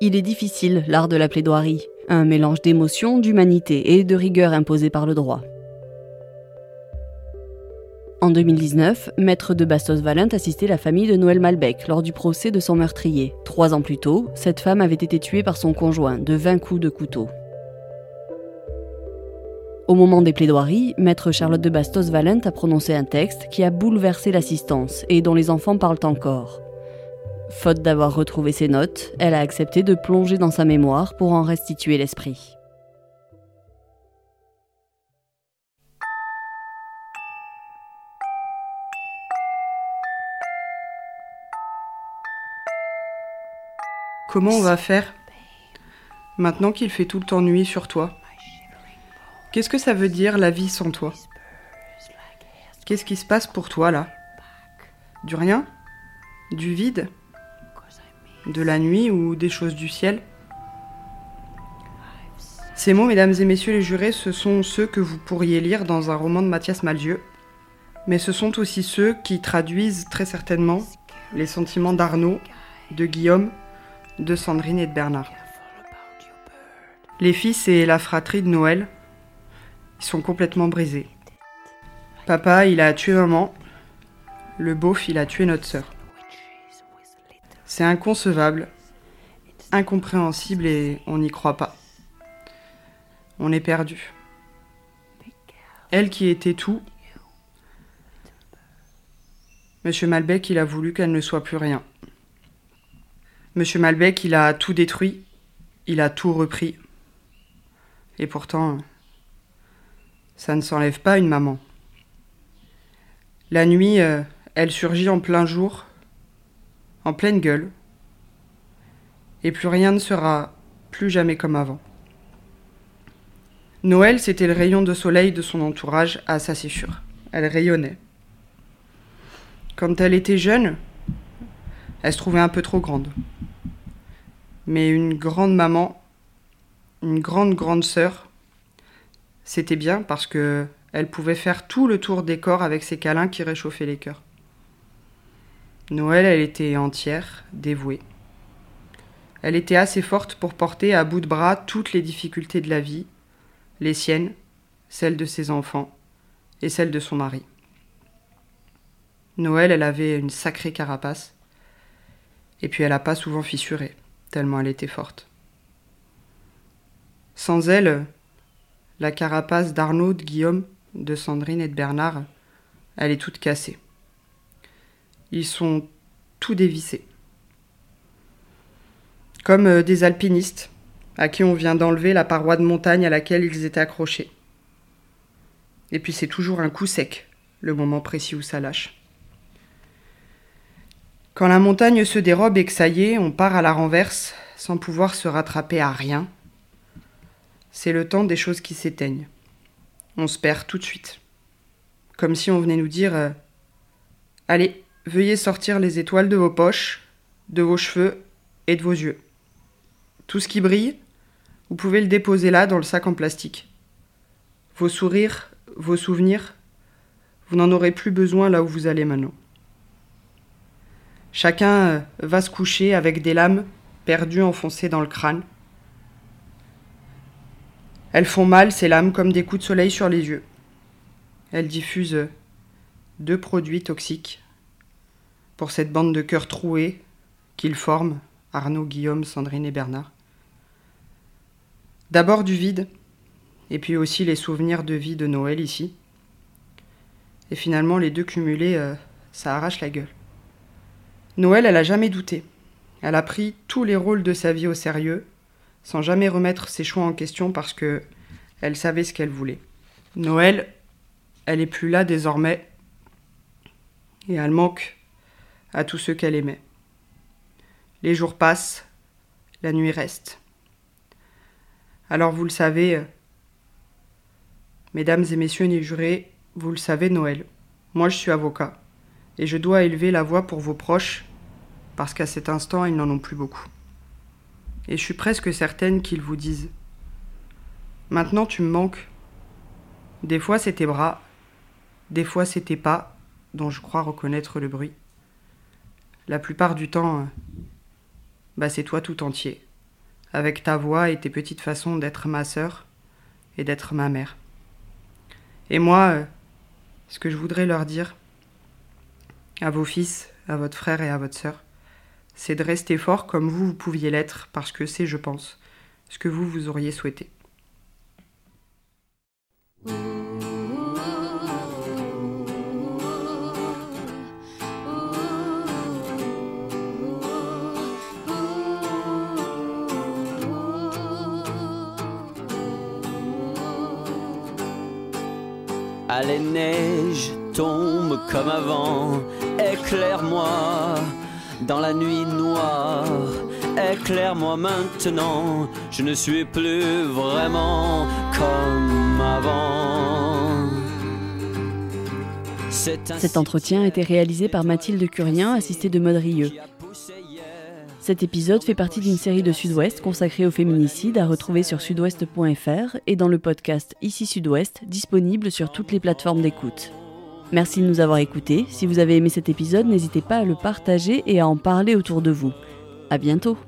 Il est difficile, l'art de la plaidoirie, un mélange d'émotion, d'humanité et de rigueur imposée par le droit. En 2019, maître de Bastos-Valent assistait la famille de Noël Malbec lors du procès de son meurtrier. Trois ans plus tôt, cette femme avait été tuée par son conjoint de 20 coups de couteau. Au moment des plaidoiries, maître Charlotte de Bastos-Valent a prononcé un texte qui a bouleversé l'assistance et dont les enfants parlent encore. Faute d'avoir retrouvé ses notes, elle a accepté de plonger dans sa mémoire pour en restituer l'esprit. Comment on va faire Maintenant qu'il fait tout le temps nuit sur toi? Qu'est-ce que ça veut dire la vie sans toi? Qu'est-ce qui se passe pour toi là? Du rien? Du vide? De la nuit ou des choses du ciel Ces mots, mesdames et messieurs les jurés, ce sont ceux que vous pourriez lire dans un roman de Mathias Malzieu, mais ce sont aussi ceux qui traduisent très certainement les sentiments d'Arnaud, de Guillaume, de Sandrine et de Bernard. Les fils et la fratrie de Noël, sont complètement brisés. Papa, il a tué maman. Le beauf, il a tué notre sœur. C'est inconcevable, incompréhensible et on n'y croit pas. On est perdu. Elle qui était tout. Monsieur Malbec, il a voulu qu'elle ne soit plus rien. Monsieur Malbec, il a tout détruit, il a tout repris. Et pourtant, ça ne s'enlève pas une maman. La nuit, euh, elle surgit en plein jour, en pleine gueule, et plus rien ne sera plus jamais comme avant. Noël, c'était le rayon de soleil de son entourage, à c'est sûr. Elle rayonnait. Quand elle était jeune, elle se trouvait un peu trop grande. Mais une grande maman, une grande grande sœur, c'était bien parce que elle pouvait faire tout le tour des corps avec ses câlins qui réchauffaient les cœurs. Noël, elle était entière, dévouée. Elle était assez forte pour porter à bout de bras toutes les difficultés de la vie, les siennes, celles de ses enfants et celles de son mari. Noël, elle avait une sacrée carapace, et puis elle n'a pas souvent fissuré, tellement elle était forte. Sans elle, la carapace d'Arnaud, de Guillaume, de Sandrine et de Bernard, elle est toute cassée. Ils sont tout dévissés. Comme euh, des alpinistes à qui on vient d'enlever la paroi de montagne à laquelle ils étaient accrochés. Et puis c'est toujours un coup sec, le moment précis où ça lâche. Quand la montagne se dérobe et que ça y est, on part à la renverse sans pouvoir se rattraper à rien, c'est le temps des choses qui s'éteignent. On se perd tout de suite. Comme si on venait nous dire euh, Allez, veuillez sortir les étoiles de vos poches, de vos cheveux et de vos yeux. Tout ce qui brille, vous pouvez le déposer là dans le sac en plastique. Vos sourires, vos souvenirs, vous n'en aurez plus besoin là où vous allez maintenant. Chacun euh, va se coucher avec des lames perdues enfoncées dans le crâne. Elles font mal, ces lames, comme des coups de soleil sur les yeux. Elles diffusent euh, deux produits toxiques pour cette bande de cœurs troués qu'ils forment, Arnaud, Guillaume, Sandrine et Bernard. D'abord du vide, et puis aussi les souvenirs de vie de Noël ici. Et finalement, les deux cumulés, euh, ça arrache la gueule. Noël, elle a jamais douté. Elle a pris tous les rôles de sa vie au sérieux, sans jamais remettre ses choix en question parce que elle savait ce qu'elle voulait. Noël, elle est plus là désormais, et elle manque à tous ceux qu'elle aimait. Les jours passent, la nuit reste. Alors vous le savez, mesdames et messieurs les jurés, vous le savez, Noël, moi je suis avocat, et je dois élever la voix pour vos proches parce qu'à cet instant, ils n'en ont plus beaucoup. Et je suis presque certaine qu'ils vous disent Maintenant, tu me manques. Des fois, c'est tes bras, des fois, c'est tes pas, dont je crois reconnaître le bruit. La plupart du temps, bah, c'est toi tout entier, avec ta voix et tes petites façons d'être ma sœur et d'être ma mère. Et moi, euh, ce que je voudrais leur dire, à vos fils, à votre frère et à votre sœur, c'est de rester fort comme vous, vous pouviez l'être, parce que c'est, je pense, ce que vous, vous auriez souhaité. Allez, neige, tombe comme avant, éclaire-moi dans la nuit noire, éclaire-moi maintenant, je ne suis plus vraiment comme avant. Cet entretien a été réalisé par Mathilde Curien, assistée de Maud Rieux. Cet épisode fait partie d'une série de Sud-Ouest consacrée au féminicide à retrouver sur sudouest.fr et dans le podcast Ici Sud-Ouest, disponible sur toutes les plateformes d'écoute. Merci de nous avoir écoutés. Si vous avez aimé cet épisode, n'hésitez pas à le partager et à en parler autour de vous. À bientôt!